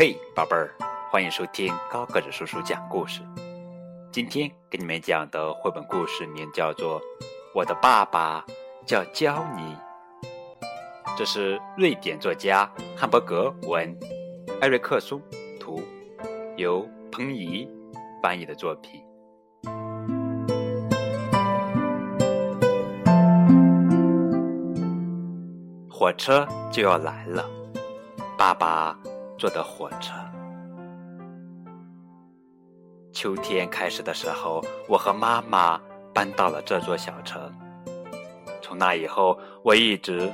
嘿，宝贝儿，欢迎收听高个子叔叔讲故事。今天给你们讲的绘本故事名叫做《我的爸爸叫焦尼》，这是瑞典作家汉伯格文、艾瑞克松图，由彭怡翻译的作品。火车就要来了，爸爸坐的火车。秋天开始的时候，我和妈妈搬到了这座小城。从那以后，我一直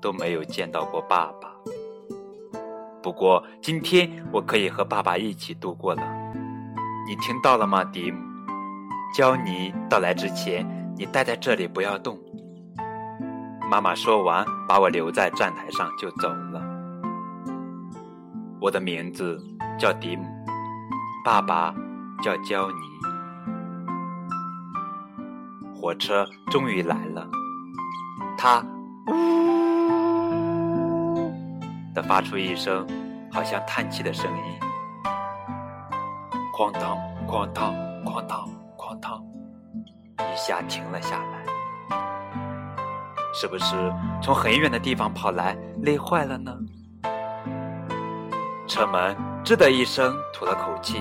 都没有见到过爸爸。不过今天我可以和爸爸一起度过了。你听到了吗，迪姆？焦尼到来之前，你待在这里不要动。妈妈说完，把我留在站台上就走了。我的名字叫迪姆，爸爸叫焦尼。火车终于来了，它呜的发出一声好像叹气的声音，哐当哐当哐当哐当，一下停了下来。是不是从很远的地方跑来，累坏了呢？车门吱的一声，吐了口气，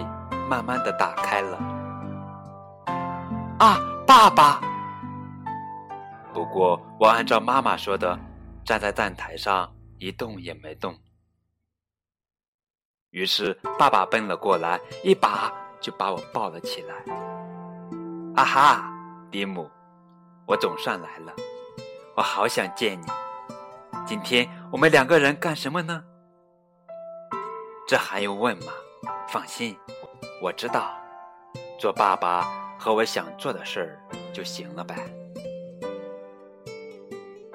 慢慢的打开了。啊，爸爸！不过我按照妈妈说的，站在站台上一动也没动。于是爸爸奔了过来，一把就把我抱了起来。啊哈，蒂姆，我总算来了。我好想见你。今天我们两个人干什么呢？这还用问吗？放心，我知道，做爸爸和我想做的事儿就行了呗。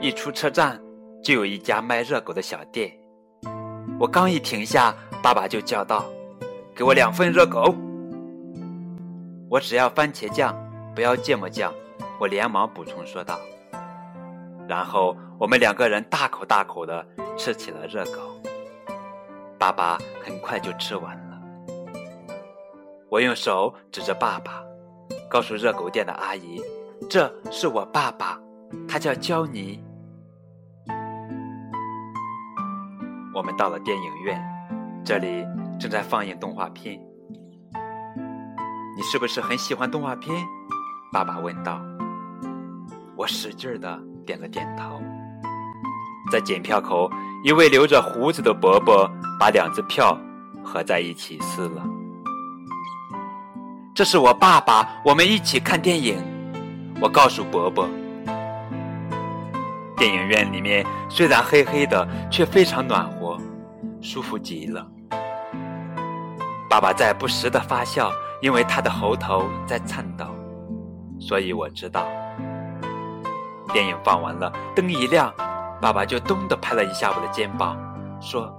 一出车站，就有一家卖热狗的小店。我刚一停下，爸爸就叫道：“给我两份热狗。”我只要番茄酱，不要芥末酱。我连忙补充说道。然后我们两个人大口大口的吃起了热狗。爸爸很快就吃完了。我用手指着爸爸，告诉热狗店的阿姨：“这是我爸爸，他叫焦尼。”我们到了电影院，这里正在放映动画片。你是不是很喜欢动画片？爸爸问道。我使劲的。点了点头，在检票口，一位留着胡子的伯伯把两只票合在一起撕了。这是我爸爸，我们一起看电影。我告诉伯伯，电影院里面虽然黑黑的，却非常暖和，舒服极了。爸爸在不时的发笑，因为他的喉头在颤抖，所以我知道。电影放完了，灯一亮，爸爸就咚的拍了一下我的肩膀，说：“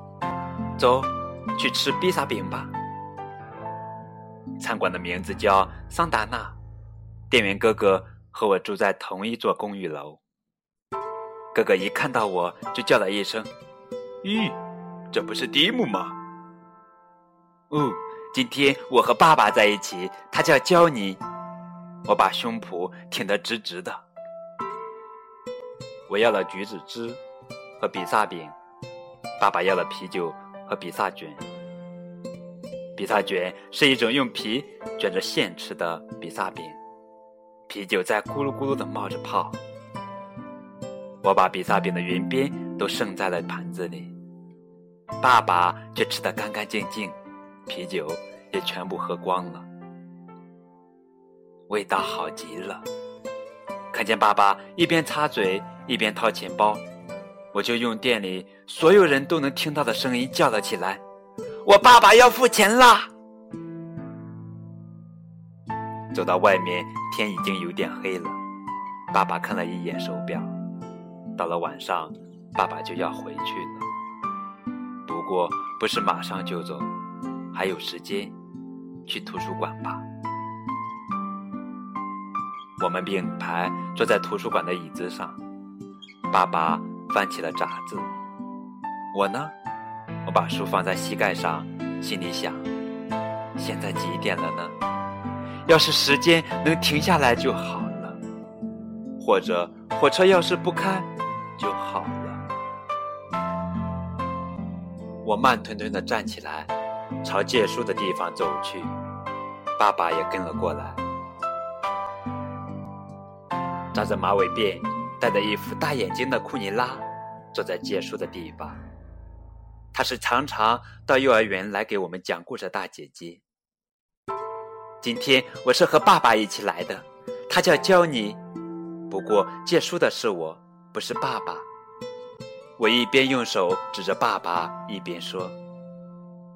走，去吃披萨饼吧。”餐馆的名字叫桑达纳，店员哥哥和我住在同一座公寓楼。哥哥一看到我就叫了一声：“咦，这不是蒂姆吗？”“哦，今天我和爸爸在一起，他叫焦尼。”我把胸脯挺得直直的。我要了橘子汁和比萨饼，爸爸要了啤酒和比萨卷。比萨卷是一种用皮卷着馅吃的比萨饼，啤酒在咕噜咕噜的冒着泡。我把比萨饼的圆边都剩在了盘子里，爸爸却吃得干干净净，啤酒也全部喝光了，味道好极了。看见爸爸一边擦嘴。一边掏钱包，我就用店里所有人都能听到的声音叫了起来：“我爸爸要付钱啦！”走到外面，天已经有点黑了。爸爸看了一眼手表，到了晚上，爸爸就要回去了。不过不是马上就走，还有时间，去图书馆吧。我们并排坐在图书馆的椅子上。爸爸翻起了杂志，我呢，我把书放在膝盖上，心里想：现在几点了呢？要是时间能停下来就好了，或者火车要是不开就好了。我慢吞吞地站起来，朝借书的地方走去，爸爸也跟了过来。扎着马尾辫、戴着一副大眼睛的库尼拉坐在借书的地方。她是常常到幼儿园来给我们讲故事的大姐姐。今天我是和爸爸一起来的，他叫教你。不过借书的是我，不是爸爸。我一边用手指着爸爸，一边说。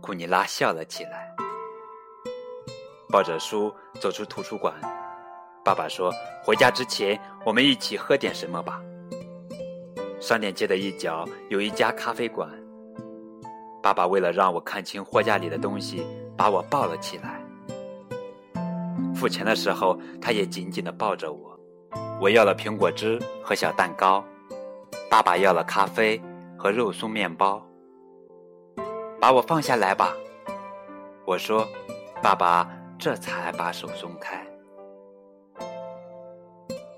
库尼拉笑了起来，抱着书走出图书馆。爸爸说：“回家之前，我们一起喝点什么吧。”商店街的一角有一家咖啡馆。爸爸为了让我看清货架里的东西，把我抱了起来。付钱的时候，他也紧紧地抱着我。我要了苹果汁和小蛋糕，爸爸要了咖啡和肉松面包。把我放下来吧，我说。爸爸这才把手松开。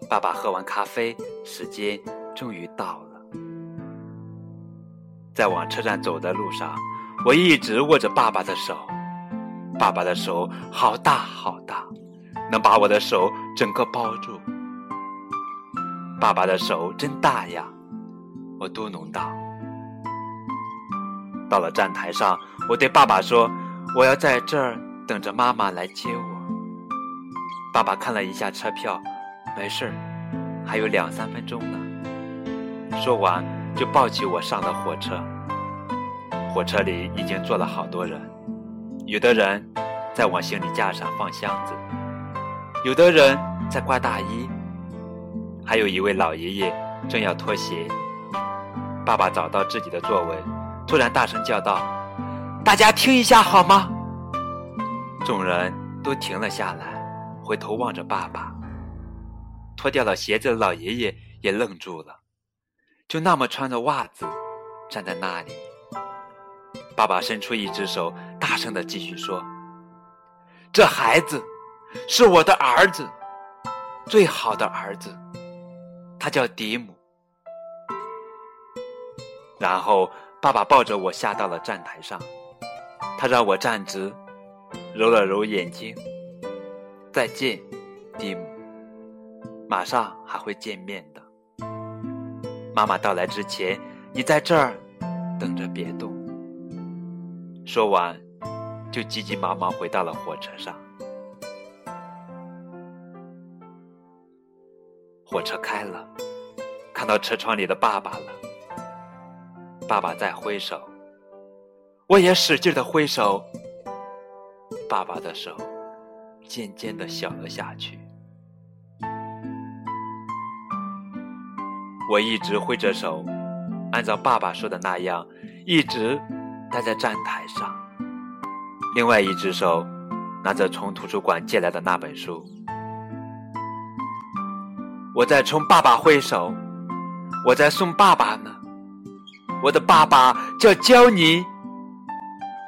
爸爸喝完咖啡，时间终于到了。在往车站走的路上，我一直握着爸爸的手。爸爸的手好大好大，能把我的手整个包住。爸爸的手真大呀，我嘟哝道。到了站台上，我对爸爸说：“我要在这儿等着妈妈来接我。”爸爸看了一下车票。没事儿，还有两三分钟呢。说完，就抱起我上了火车。火车里已经坐了好多人，有的人在往行李架上放箱子，有的人在挂大衣，还有一位老爷爷正要脱鞋。爸爸找到自己的座位，突然大声叫道：“大家听一下好吗？”众人都停了下来，回头望着爸爸。脱掉了鞋子的老爷爷也愣住了，就那么穿着袜子站在那里。爸爸伸出一只手，大声的继续说：“这孩子是我的儿子，最好的儿子，他叫迪姆。”然后爸爸抱着我下到了站台上，他让我站直，揉了揉眼睛：“再见，迪姆。”马上还会见面的。妈妈到来之前，你在这儿等着，别动。说完，就急急忙忙回到了火车上。火车开了，看到车窗里的爸爸了。爸爸在挥手，我也使劲的挥手。爸爸的手渐渐的小了下去。我一直挥着手，按照爸爸说的那样，一直待在站台上。另外一只手拿着从图书馆借来的那本书。我在冲爸爸挥手，我在送爸爸呢。我的爸爸叫焦尼。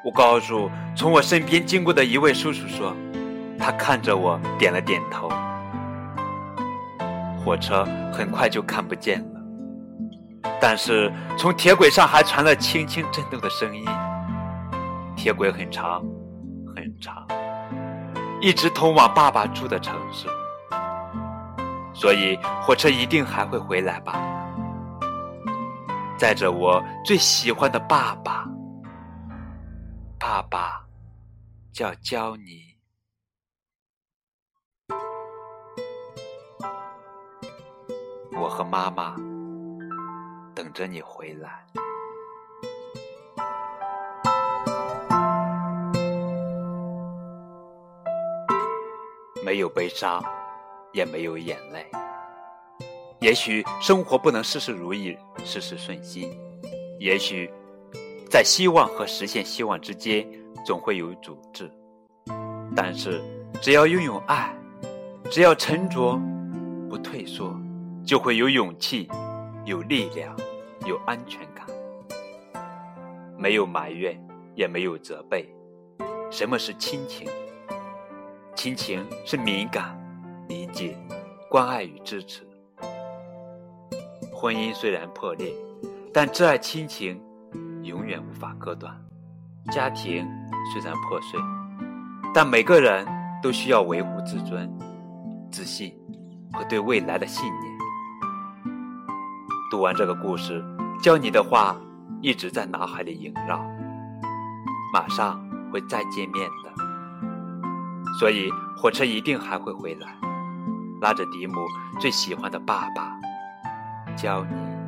我告诉从我身边经过的一位叔叔说，他看着我点了点头。火车很快就看不见了。但是从铁轨上还传来轻轻震动的声音。铁轨很长，很长，一直通往爸爸住的城市。所以火车一定还会回来吧，载着我最喜欢的爸爸。爸爸叫焦尼。我和妈妈。等着你回来，没有悲伤，也没有眼泪。也许生活不能事事如意，事事顺心。也许在希望和实现希望之间，总会有阻滞。但是，只要拥有爱，只要沉着，不退缩，就会有勇气，有力量。有安全感。没有埋怨，也没有责备。什么是亲情？亲情是敏感、理解、关爱与支持。婚姻虽然破裂，但挚爱亲情永远无法割断。家庭虽然破碎，但每个人都需要维护自尊、自信和对未来的信念。读完这个故事，教你的话一直在脑海里萦绕，马上会再见面的，所以火车一定还会回来，拉着迪姆最喜欢的爸爸。教你。